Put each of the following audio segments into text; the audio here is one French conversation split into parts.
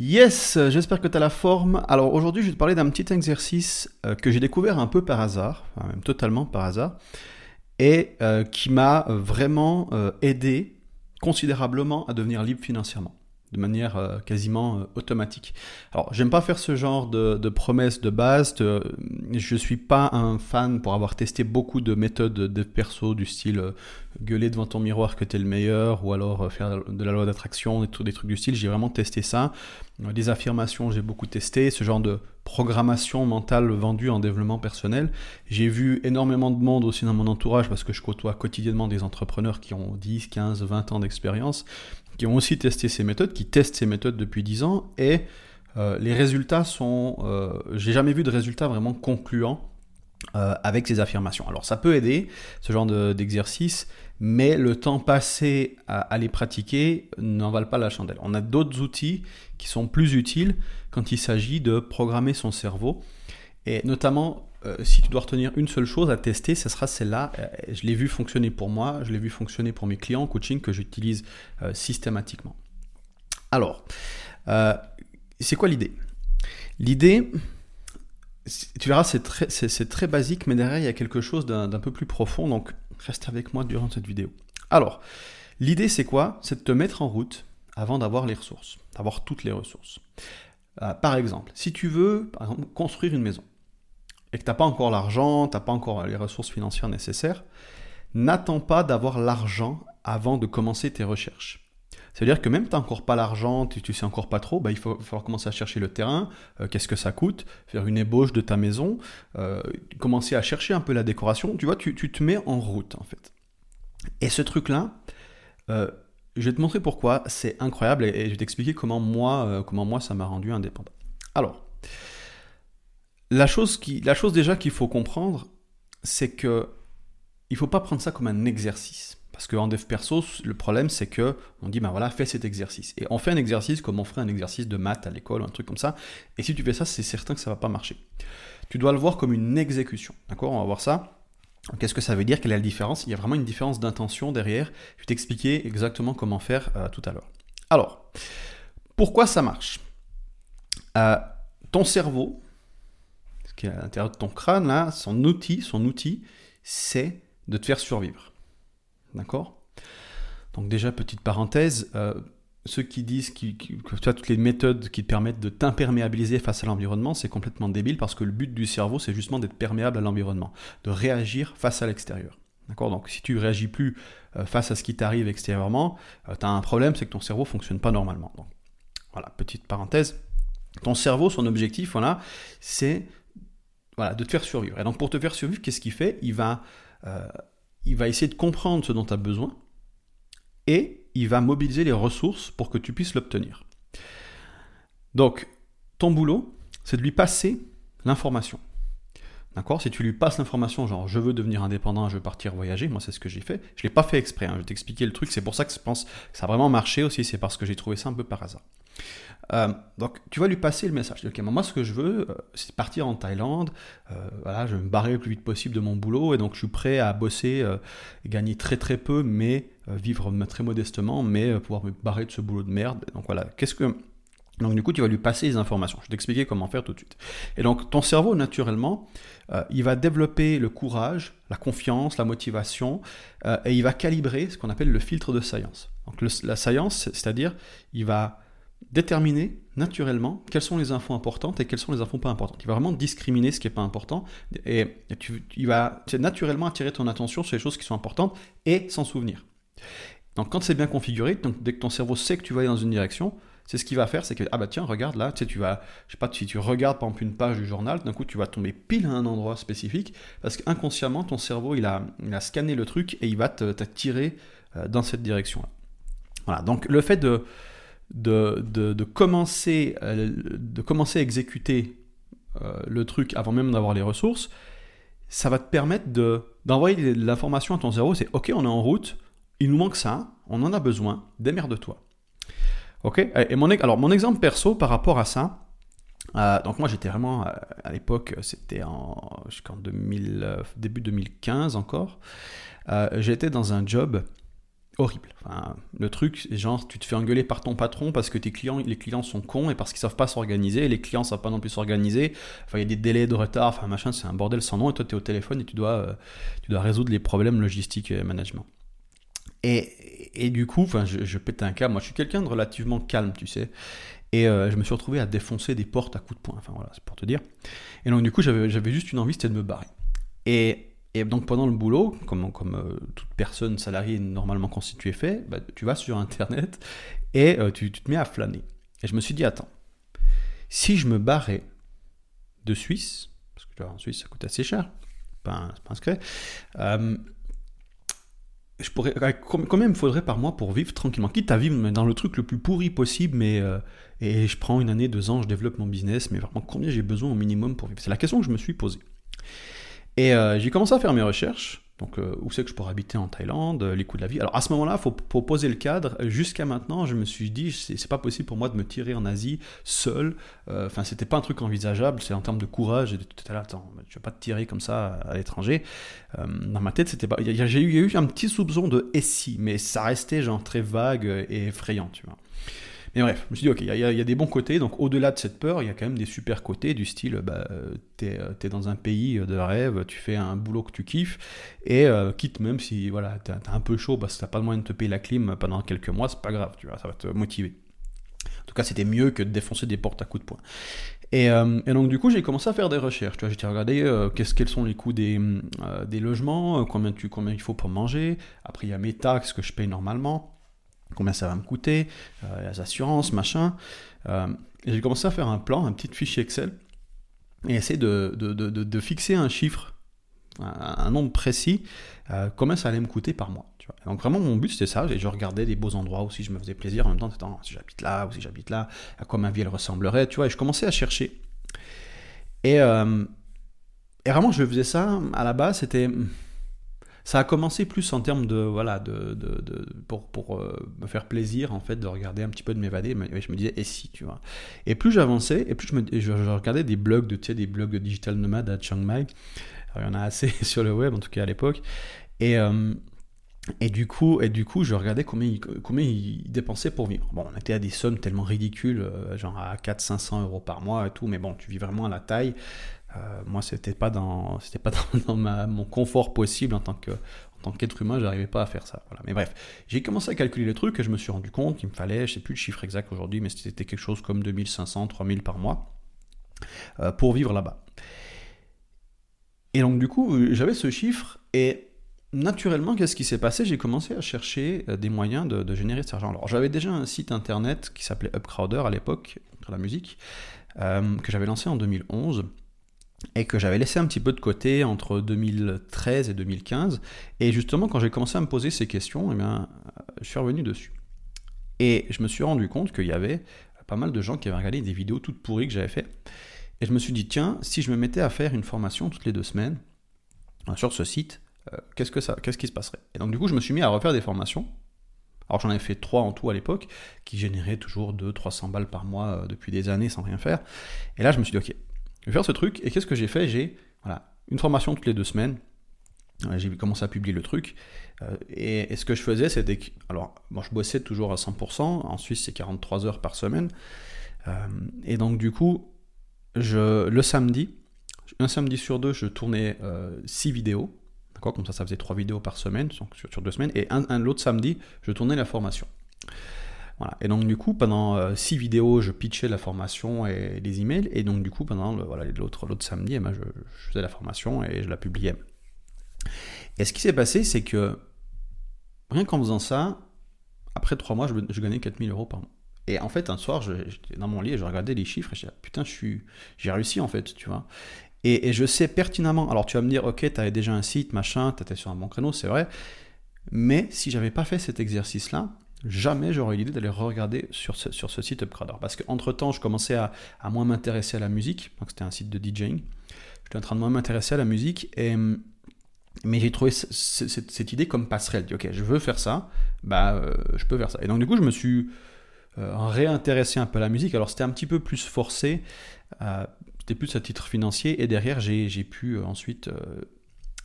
Yes, j'espère que tu as la forme. Alors aujourd'hui, je vais te parler d'un petit exercice euh, que j'ai découvert un peu par hasard, même totalement par hasard, et euh, qui m'a vraiment euh, aidé considérablement à devenir libre financièrement de manière euh, quasiment euh, automatique. Alors, j'aime pas faire ce genre de, de promesses de base. Je je suis pas un fan pour avoir testé beaucoup de méthodes de perso du style euh, gueuler devant ton miroir que tu es le meilleur ou alors faire de la loi d'attraction, des, des trucs du style. J'ai vraiment testé ça. Des affirmations, j'ai beaucoup testé. Ce genre de programmation mentale vendue en développement personnel. J'ai vu énormément de monde aussi dans mon entourage parce que je côtoie quotidiennement des entrepreneurs qui ont 10, 15, 20 ans d'expérience qui ont aussi testé ces méthodes, qui testent ces méthodes depuis 10 ans, et euh, les résultats sont... Euh, j'ai jamais vu de résultats vraiment concluants euh, avec ces affirmations. Alors ça peut aider, ce genre d'exercice, mais le temps passé à, les pratiquer n'en valent pas la chandelle. On a d'autres outils qui sont plus utiles quand il s'agit de programmer son cerveau, et notamment euh, si tu dois retenir une seule chose à tester, ce sera celle-là. Euh, je l'ai vu fonctionner pour moi, je l'ai vu fonctionner pour mes clients en coaching que j'utilise euh, systématiquement. Alors, c'est quoi l'idée? L'idée, tu verras, c'est très, très, basique, mais derrière, il y a quelque chose d'un peu plus profond, donc reste avec moi durant cette vidéo. Alors, l'idée, c'est quoi? C'est de te mettre en route avant d'avoir les ressources, d'avoir toutes les ressources. Par exemple, si tu veux, construire une maison, et que tu n'as pas encore l'argent, tu n'as pas encore les ressources financières nécessaires, n'attends pas d'avoir l'argent avant de commencer tes recherches. C'est-à-dire que même tu n'as encore pas l'argent, tu, ne sais encore pas trop, bah, il faut, commencer à chercher le terrain, euh, qu'est-ce que ça coûte, faire une ébauche de ta maison, euh, commencer à chercher un peu la décoration. Tu vois, tu, te mets en route en fait. Et ce truc-là, euh, je vais te montrer pourquoi c'est incroyable et, je vais t'expliquer comment moi, comment moi ça m'a rendu indépendant. Alors, la chose, qui, la chose déjà qu'il faut comprendre, c'est que il faut pas prendre ça comme un exercice. Parce qu'en dev perso, le problème c'est que on dit ben voilà, fais cet exercice. Et on fait un exercice comme on ferait un exercice de maths à l'école un truc comme ça. Et si tu fais ça, c'est certain que ça va pas marcher. Tu dois le voir comme une exécution. D'accord? On va voir ça. Qu'est-ce que ça veut dire? Quelle est la différence? Il y a vraiment une différence d'intention derrière. Je vais t'expliquer exactement comment faire euh, tout à l'heure. Alors, pourquoi ça marche? Euh, Ton cerveau, qui est à l'intérieur de ton crâne, là, son outil, son outil, c'est de te faire survivre. D'accord? Donc déjà, petite parenthèse, euh, ceux qui disent que tu as toutes les méthodes qui te permettent de t'imperméabiliser face à l'environnement, c'est complètement débile parce que le but du cerveau, c'est justement d'être perméable à l'environnement, de réagir face à l'extérieur. D'accord? Donc si tu réagis plus euh, face à ce qui t'arrive extérieurement, euh, tu as un problème, c'est que ton cerveau fonctionne pas normalement. Donc voilà, petite parenthèse. Ton cerveau, son objectif, voilà, c'est voilà, de te faire survivre. Et donc pour te faire survivre, qu'est-ce qu'il fait? Il va, euh, il va essayer de comprendre ce dont tu as besoin et il va mobiliser les ressources pour que tu puisses l'obtenir. Donc ton boulot, c'est de lui passer l'information. D'accord? Si tu lui passes l'information, genre je veux devenir indépendant, je veux partir voyager, moi c'est ce que j'ai fait. Je ne l'ai pas fait exprès, hein, je vais t'expliquer le truc, c'est pour ça que je pense que ça a vraiment marché aussi, c'est parce que j'ai trouvé ça un peu par hasard. Euh, donc tu vas lui passer le message. Ok, moi ce que je veux, euh, c'est partir en Thaïlande. Euh, voilà, je vais me barrer le plus vite possible de mon boulot et donc je suis prêt à bosser, gagner très très peu, mais vivre très modestement, mais pouvoir me barrer de ce boulot de merde. Donc voilà, qu'est-ce que donc du coup, tu vas lui passer les informations. Je vais t'expliquer comment faire tout de suite. Et donc ton cerveau, naturellement, il va développer le courage, la confiance, la motivation, et il va calibrer ce qu'on appelle le filtre de science. Donc la science, c'est-à-dire, il va déterminer naturellement quelles sont les infos importantes et quelles sont les infos pas importantes. Il va vraiment discriminer ce qui n'est pas important et il va naturellement attirer ton attention sur les choses qui sont importantes et s'en souvenir. Donc quand c'est bien configuré, donc dès que ton cerveau sait que tu vas aller dans une direction, c'est ce qu'il va faire, c'est que ah bah tiens regarde là, tu sais tu vas, je sais pas si tu regardes par exemple une page du journal, d'un coup tu vas tomber pile à un endroit spécifique parce qu'inconsciemment ton cerveau il a, il a scanné le truc et il va t'attirer euh, dans cette direction là. Voilà donc le fait de de, de, commencer, euh, de commencer à exécuter euh, le truc avant même d'avoir les ressources, ça va te permettre d'envoyer l'information à ton cerveau, c'est ok, on est en route, il nous manque ça, on en a besoin, démerde-toi. Ok Et mon, exemple perso par rapport à ça, euh, donc moi j'étais vraiment à l'époque, c'était en jusqu'en 2000, début 2015 encore, j'étais dans un job horrible. Enfin, le truc, genre, tu te fais engueuler par ton patron parce que tes clients, les clients sont cons et parce qu'ils savent pas s'organiser. Les clients savent pas non plus s'organiser. Enfin, il y a des délais de retard. Enfin, machin, c'est un bordel sans nom. Et toi, tu es au téléphone et tu dois, euh, tu dois résoudre les problèmes logistiques et management. Et, du coup, je, je pète un câble. Moi, je suis quelqu'un de relativement calme, tu sais. Et euh, je me suis retrouvé à défoncer des portes à coups de poing. Enfin, voilà, c'est pour te dire. Et donc, du coup, j'avais juste une envie, c'était de me barrer. Et donc pendant le boulot, comme, euh, toute personne salariée normalement constituée fait, bah, tu vas sur Internet et euh, tu, te mets à flâner. Et je me suis dit, attends, si je me barrais de Suisse, parce que en Suisse ça coûte assez cher, pas, pas secret, euh, je pourrais, combien il me faudrait par mois pour vivre tranquillement? Quitte à vivre dans le truc le plus pourri possible, mais et je prends une année, deux ans, je développe mon business, mais vraiment combien j'ai besoin au minimum pour vivre? C'est la question que je me suis posée. Et euh, j'ai commencé à faire mes recherches. Donc, euh, où c'est que je pourrais habiter en Thaïlande, euh, les coûts de la vie. Alors, à ce moment-là, il faut, poser le cadre. Jusqu'à maintenant, je me suis dit, c'est pas possible pour moi de me tirer en Asie seul. Enfin, c'était pas un truc envisageable. C'est en termes de courage. Et de tout à attends, je vais pas te tirer comme ça à l'étranger. dans ma tête, c'était pas. Il y, a eu un petit soupçon de si, mais ça restait genre très vague et effrayant, tu vois. Mais bref, je me suis dit, ok, il y, a des bons côtés, donc au-delà de cette peur, il y a quand même des super côtés du style, bah, t'es euh, es dans un pays de rêve, tu fais un boulot que tu kiffes, et euh, quitte même si voilà, t'es un peu chaud parce que t'as pas le moyen de te payer la clim pendant quelques mois, c'est pas grave, tu vois, ça va te motiver. En tout cas, c'était mieux que de défoncer des portes à coups de poing. Et, euh, donc du coup j'ai commencé à faire des recherches. Tu vois, j'ai regardé quels sont les coûts des, logements, combien il faut pour manger. Après il y a mes taxes que je paye normalement combien ça va me coûter, euh, les assurances, machin. Euh, j'ai commencé à faire un plan, un petit fichier Excel, et essayer de, de, de, de fixer un chiffre, un, nombre précis, euh, combien ça allait me coûter par mois. Donc vraiment mon but c'était ça, et je regardais des beaux endroits où si je me faisais plaisir en même temps, attends, si j'habite là ou si j'habite là, à quoi ma vie elle ressemblerait, tu vois, et je commençais à chercher. Et, et vraiment je faisais ça, à la base c'était ça a commencé plus en termes de voilà de, de, pour, pour euh, me faire plaisir en fait de regarder un petit peu de m'évader je me disais et si tu vois et plus j'avançais et plus je, regardais des blogs de tu sais, des blogs de digital nomade à Chiang Mai il y en a assez sur le web en tout cas à l'époque et euh, et du coup, et du coup, je regardais combien ils, combien ils dépensaient pour vivre. Bon, on était à des sommes tellement ridicules, euh, genre à 400-500 euros par mois et tout, mais bon, tu vis vraiment à la taille. Euh, moi, c'était pas dans, c'était pas dans, mon confort possible en tant que, en tant qu'être humain, j'arrivais pas à faire ça. Voilà. Mais bref, j'ai commencé à calculer le truc et je me suis rendu compte qu'il me fallait, je sais plus le chiffre exact aujourd'hui, mais c'était quelque chose comme 2500, 3000 par mois euh, pour vivre là-bas. Et donc du coup, j'avais ce chiffre et naturellement, qu'est-ce qui s'est passé? J'ai commencé à chercher euh, des moyens de, de générer cet argent. Alors j'avais déjà un site internet qui s'appelait Upcrowder à l'époque, pour la musique, que j'avais lancé en 2011 et que j'avais laissé un petit peu de côté entre 2013 et 2015. Et justement, quand j'ai commencé à me poser ces questions, eh bien, je suis revenu dessus. Et je me suis rendu compte qu'il y avait pas mal de gens qui avaient regardé des vidéos toutes pourries que j'avais fait. Et je me suis dit, tiens, si je me mettais à faire une formation toutes les deux semaines euh, sur ce site, euh, qu'est-ce, que ça, qu'est-ce qui se passerait? Et donc du coup, je me suis mis à refaire des formations. Alors j'en ai fait trois en tout à l'époque, qui généraient toujours 200-300 balles par mois euh, depuis des années sans rien faire. Et là, je me suis dit, ok, faire ce truc. Et qu'est-ce que j'ai fait? J'ai voilà, une formation toutes les deux semaines. J'ai commencé à publier le truc. Euh, et, ce que je faisais, c'était que. Alors, moi, je bossais toujours à 100%. En Suisse, c'est 43 heures par semaine. Euh, et donc, du coup, je, le samedi, un samedi sur deux, je tournais 6 euh, vidéos. D'accord? Comme ça, ça faisait 3 vidéos par semaine, sur, sur deux semaines. Et un l'autre samedi, je tournais la formation. Et donc du coup, pendant euh, six vidéos, je pitchais la formation et les emails. Et donc du coup, pendant voilà, l'autre, l'autre samedi, eh ben, je, faisais la formation et je la publiais. Et ce qui s'est passé, c'est que rien qu'en faisant ça, après trois mois, je, je gagnais 4000 euros par mois. Et en fait, un soir, j'étais dans mon lit et je regardais les chiffres et je disais, putain, je suis, j'ai réussi en fait, tu vois. Et, et, je sais pertinemment, alors tu vas me dire, ok, tu avais déjà un site, machin, tu étais sur un bon créneau, c'est vrai. Mais si j'avais pas fait cet exercice-là, jamais j'aurais eu l'idée d'aller regarder sur ce, sur ce site Upgrader. Parce qu'entre-temps, je commençais à, à moins m'intéresser à la musique. Donc c'était un site de DJing. J'étais en train de moins m'intéresser à la musique. Et, mais j'ai trouvé cette, idée comme passerelle. Ok, je veux faire ça, bah, euh, je peux faire ça. Et donc du coup, je me suis euh, réintéressé un peu à la musique. Alors c'était un petit peu plus forcé. Euh, c'était plus à titre financier. Et derrière, j'ai pu ensuite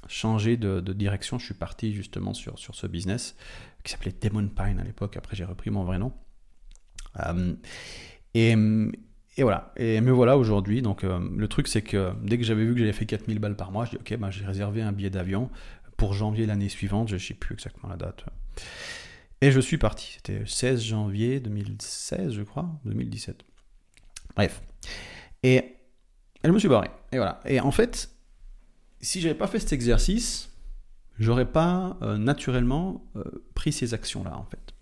changé de, direction. Je suis parti justement sur, sur ce business qui s'appelait Demon Pine à l'époque. Après, j'ai repris mon vrai nom. Euh, et, et, voilà. Et me voilà aujourd'hui. Donc, euh, le truc, c'est que dès que j'avais vu que j'avais fait 4000 balles par mois, je dis Ok, bah, j'ai réservé un billet d'avion pour janvier l'année suivante. Je ne sais plus exactement la date. Et je suis parti. C'était 16 janvier 2016, je crois, 2017. Bref. Et, je me suis barré. Et voilà. Et en fait, si j'avais pas fait cet exercice, j'aurais pas euh, naturellement euh, pris ces actions-là, en fait.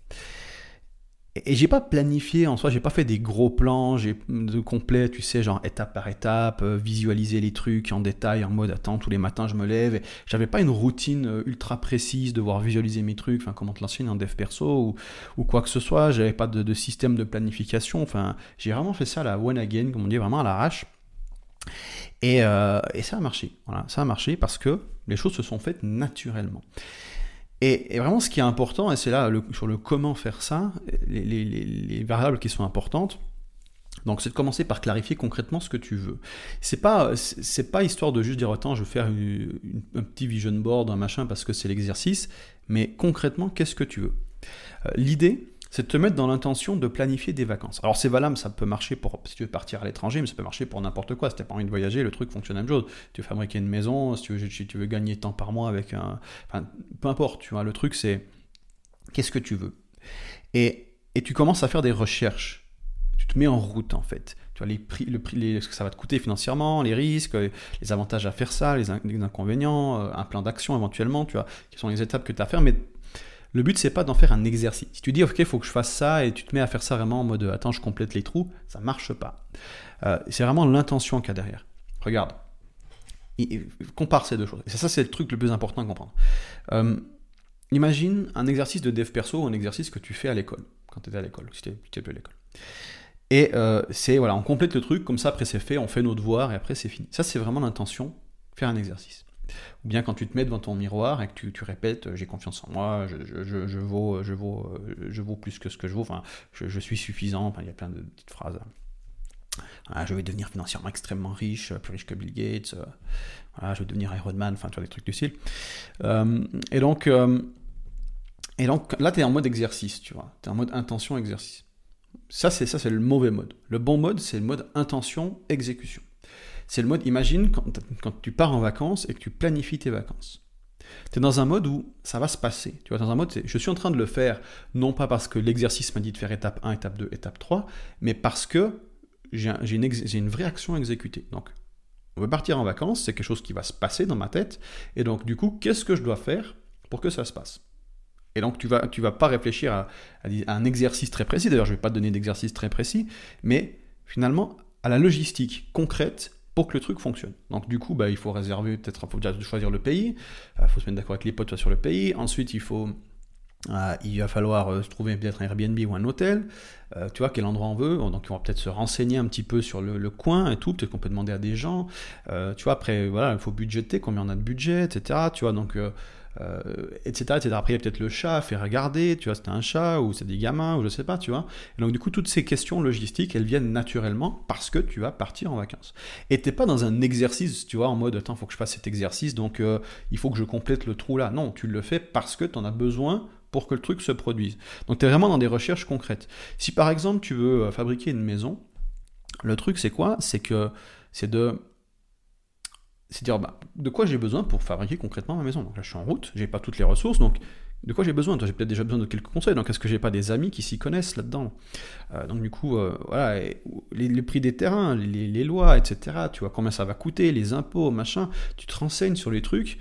Et, j'ai pas planifié en soi, j'ai pas fait des gros plans, j'ai de complet, tu sais, genre étape par étape, euh, visualiser les trucs en détail, en mode attends, tous les matins je me lève. Et j'avais pas une routine ultra précise, de voir visualiser mes trucs, enfin comment te l'enseigner en dev perso ou, quoi que ce soit. J'avais pas de, de, système de planification. Enfin, j'ai vraiment fait ça à la one again, comme on dit, vraiment à l'arrache. Euh, et, ça a marché. Voilà, ça a marché parce que les choses se sont faites naturellement. Et, vraiment, ce qui est important, et c'est là sur le comment faire ça, les, variables qui sont importantes. Donc, c'est de commencer par clarifier concrètement ce que tu veux. C'est pas, c'est pas histoire de juste dire attends, je vais faire un petit vision board, un machin parce que c'est l'exercice, mais concrètement, qu'est-ce que tu veux? Euh, L'idée, c'est de te mettre dans l'intention de planifier des vacances. Alors c'est valable, ça peut marcher pour si tu veux partir à l'étranger, mais ça peut marcher pour n'importe quoi. Si tu n'as pas envie de voyager, le truc fonctionne la même chose. Tu veux fabriquer une maison, si tu veux, gagner temps par mois avec un... Enfin, peu importe, tu vois, le truc c'est qu'est-ce que tu veux? Et, et tu commences à faire des recherches. Tu te mets en route en fait. Tu vois les prix, le prix, ce que ça va te coûter financièrement, les risques, les avantages à faire ça, les, inconvénients, euh, un plan d'action éventuellement, tu vois, qui sont les étapes que tu as à faire, mais le but, c'est pas d'en faire un exercice. Si tu dis, ok, il faut que je fasse ça, et tu te mets à faire ça vraiment en mode, attends, je complète les trous, ça marche pas. Euh, c'est vraiment l'intention qu'il y a derrière. Regarde. compare ces deux choses. Et ça, c'est le truc le plus important à comprendre. Euh, imagine un exercice de dev perso un exercice que tu fais à l'école, quand tu étais à l'école, si tu plus à l'école. Et euh, c'est, voilà, on complète le truc, comme ça, après c'est fait, on fait nos devoirs, et après c'est fini. Ça, c'est vraiment l'intention, faire un exercice. Ou bien quand tu te mets devant ton miroir et que tu, répètes euh, j'ai confiance en moi, je, je, je, vaux, euh, je vaux plus que ce que je vaux, enfin, je, suis suffisant, enfin, il y a plein de petites phrases. je vais devenir financièrement extrêmement riche, plus riche que Bill Gates, euh, voilà, je vais devenir Iron Man, enfin, tu vois, des trucs du style. et, donc, et donc, là, tu es en mode exercice, tu vois, tu es en mode intention, exercice. Ça, c'est ça, c'est le mauvais mode. Le bon mode, c'est le mode intention, exécution. C'est le mode, imagine quand, tu pars en vacances et que tu planifies tes vacances. Tu es dans un mode où ça va se passer. Tu vois, dans un mode, je suis en train de le faire, non pas parce que l'exercice m'a dit de faire étape 1, étape 2, étape 3, mais parce que j'ai une, vraie action à exécuter. Donc, on veut partir en vacances, c'est quelque chose qui va se passer dans ma tête, et donc du coup, qu'est-ce que je dois faire pour que ça se passe? Et donc tu vas, vas pas réfléchir à, à un exercice très précis, d'ailleurs je ne vais pas te donner d'exercice très précis, mais finalement à la logistique concrète pour que le truc fonctionne. Donc du coup, bah, il faut réserver, peut-être, faut déjà choisir le pays, il euh, faut se mettre d'accord avec les potes sur le pays, ensuite il faut... Euh, il va falloir euh, trouver peut-être un Airbnb ou un hôtel, tu vois, quel endroit on veut, donc on va peut-être se renseigner un petit peu sur le, coin et tout, peut-être qu'on peut demander à des gens, tu vois, après, voilà, il faut budgéter, combien on a de budget, etc., tu vois, donc euh, etc. Après, il y a peut-être le chat, faire regarder, tu vois, c'était un chat, ou c'est des gamins, ou je sais pas, tu vois. Et donc, du coup, toutes ces questions logistiques, elles viennent naturellement parce que tu vas partir en vacances. Et t'es pas dans un exercice, tu vois, en mode, attends, faut que je fasse cet exercice, donc euh, il faut que je complète le trou là. Non, tu le fais parce que tu en as besoin pour que le truc se produise. Donc, tu es vraiment dans des recherches concrètes. Si par exemple, tu veux euh, fabriquer une maison, le truc, c'est quoi? C'est que c'est de c'est dire bah, de quoi j'ai besoin pour fabriquer concrètement ma maison? Donc là, je suis en route, j'ai pas toutes les ressources, donc de quoi j'ai besoin? J'ai peut-être déjà besoin de quelques conseils. Donc est-ce que j'ai pas des amis qui s'y connaissent là-dedans? Euh, Donc du coup, euh, voilà, les, prix des terrains, les, lois, etc. Tu vois combien ça va coûter, les impôts, machin. Tu te renseignes sur les trucs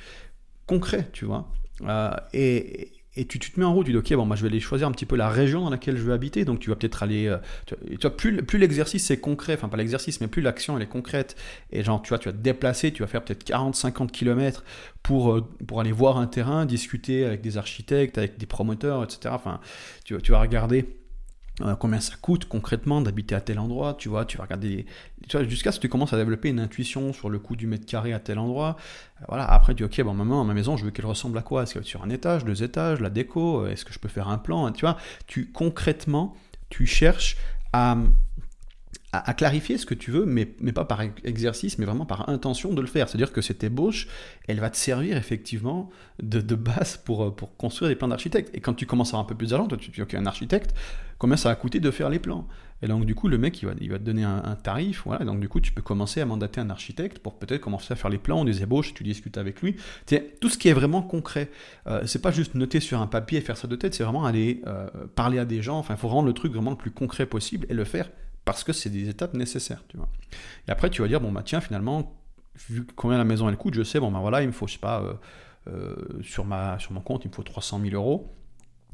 concrets, tu vois? Euh, et, et tu, te mets en route, tu dis ok bon moi je vais aller choisir un petit peu la région dans laquelle je veux habiter, donc tu vas peut-être aller, euh, tu, vois, plus, plus l'exercice est concret, enfin pas l'exercice mais plus l'action elle est concrète, et genre tu vois tu vas te déplacer, tu vas faire peut-être 40-50 km pour, euh, pour aller voir un terrain, discuter avec des architectes, avec des promoteurs, etc. Enfin tu, tu vas regarder euh, combien ça coûte concrètement d'habiter à tel endroit, tu vois, tu vas regarder, jusqu'à ce que tu commences à développer une intuition sur le coût du mètre carré à tel endroit. Euh, voilà, après tu dis, ok, bon, maman, ma maison, je veux qu'elle ressemble à quoi? Est-ce qu'elle est sur un étage, deux étages, la déco? Euh, Est-ce que je peux faire un plan? Tu vois, tu concrètement, tu cherches à, à, clarifier ce que tu veux, mais, mais pas par exercice, mais vraiment par intention de le faire. C'est-à-dire que cette ébauche, elle va te servir effectivement de, de base pour, euh, pour construire des plans d'architecte. Et quand tu commences à avoir un peu plus d'argent, toi tu dis, ok, un architecte, combien ça va coûter de faire les plans? Et donc du coup, le mec, il va, il va te donner un, tarif, voilà, donc du coup, tu peux commencer à mandater un architecte pour peut-être commencer à faire les plans, des ébauches, tu discutes avec lui. C'est tout ce qui est vraiment concret. Euh, c'est pas juste noter sur un papier et faire ça de tête, c'est vraiment aller euh, parler à des gens, enfin, il faut rendre le truc vraiment le plus concret possible et le faire parce que c'est des étapes nécessaires, tu vois. Et après, tu vas dire, bon, bah tiens, finalement, vu combien la maison elle coûte, je sais, bon, bah voilà, il me faut, je sais pas, euh, euh, sur, ma, sur mon compte, il me faut 300 000 euros.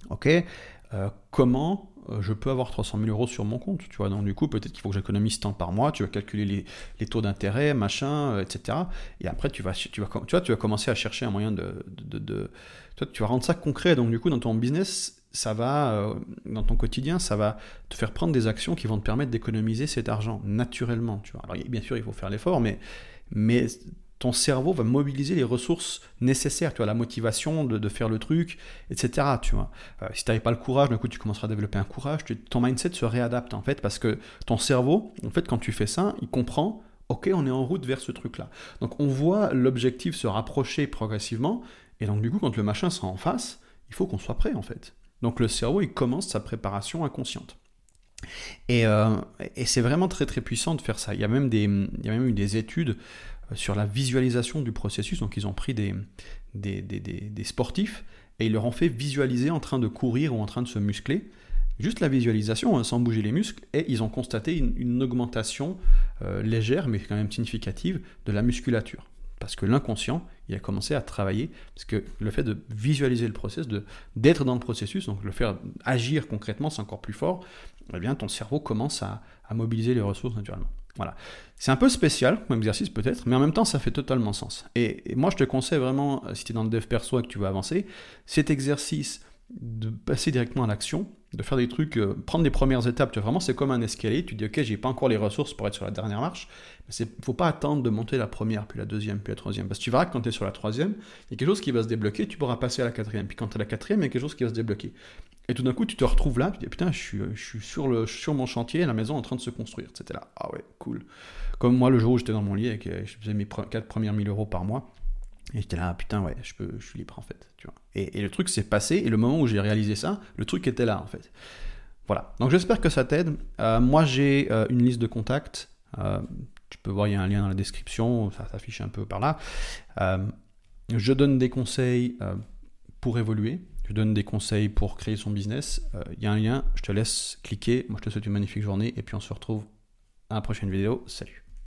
Ok, euh, comment je peux avoir 300 000 euros sur mon compte, tu vois? Donc, du coup, peut-être qu'il faut que j'économise tant par mois, tu vas calculer les, les taux d'intérêt, machin, etc. Et après, tu vas, tu, vas, tu, vois, tu vas commencer à chercher un moyen de, de, de, tu vas rendre ça concret. Donc, du coup, dans ton business, ça va, euh, dans ton quotidien, ça va te faire prendre des actions qui vont te permettre d'économiser cet argent naturellement. Tu vois. Alors, bien sûr, il faut faire l'effort, mais, mais ton cerveau va mobiliser les ressources nécessaires, tu vois, la motivation de, faire le truc, etc. Tu vois. Euh, si tu n'avais pas le courage, d'un coup, tu commenceras à développer un courage, ton mindset se réadapte, en fait, parce que ton cerveau, en fait, quand tu fais ça, il comprend, ok, on est en route vers ce truc-là. Donc, on voit l'objectif se rapprocher progressivement, et donc, du coup, quand le machin sera en face, il faut qu'on soit prêt, en fait. Donc le cerveau, il commence sa préparation inconsciente. Euh, et, c'est vraiment très très puissant de faire ça. Il y a même, eu des études euh, sur la visualisation du processus. Donc ils ont pris des, sportifs et ils leur ont fait visualiser en train de courir ou en train de se muscler. Juste la visualisation, hein, sans bouger les muscles, et ils ont constaté une, augmentation euh, légère, mais quand même significative, de la musculature. Parce que l'inconscient, il a commencé à travailler, parce que le fait de visualiser le processus, d'être dans le processus, donc le faire agir concrètement, c'est encore plus fort, eh bien ton cerveau commence à, mobiliser les ressources naturellement. Voilà. C'est un peu spécial comme exercice peut-être, mais en même temps ça fait totalement sens. Et, et moi je te conseille vraiment, si tu es dans le dev perso et que tu veux avancer, cet exercice de passer directement à l'action, de faire des trucs, euh, prendre des premières étapes. Tu vraiment, c'est comme un escalier. Tu dis, ok, j'ai pas encore les ressources pour être sur la dernière marche. Il ne faut pas attendre de monter la première, puis la deuxième, puis la troisième. Parce que tu verras que quand tu es sur la troisième, il y a quelque chose qui va se débloquer, tu pourras passer à la quatrième. Puis quand tu es à la quatrième, il y a quelque chose qui va se débloquer. Et tout d'un coup, tu te retrouves là, tu dis, putain, je suis, je suis sur, le, sur mon chantier, la maison en train de se construire. C'était là, ah ouais, cool. Comme moi, le jour où j'étais dans mon lit et que je faisais mes 4 premières 1000 euros par mois, et j'étais là, putain, ouais, je, peux, je suis libre en fait. Tu vois. Et, le truc s'est passé, et le moment où j'ai réalisé ça, le truc était là en fait. Voilà. Donc j'espère que ça t'aide. Euh, moi, j'ai euh, une liste de contacts. Euh, tu peux voir, il y a un lien dans la description, ça s'affiche un peu par là. je donne des conseils pour évoluer. Je donne des conseils pour créer son business. Il y a un lien, je te laisse cliquer. Moi, je te souhaite une magnifique journée, et puis on se retrouve à la prochaine vidéo. Salut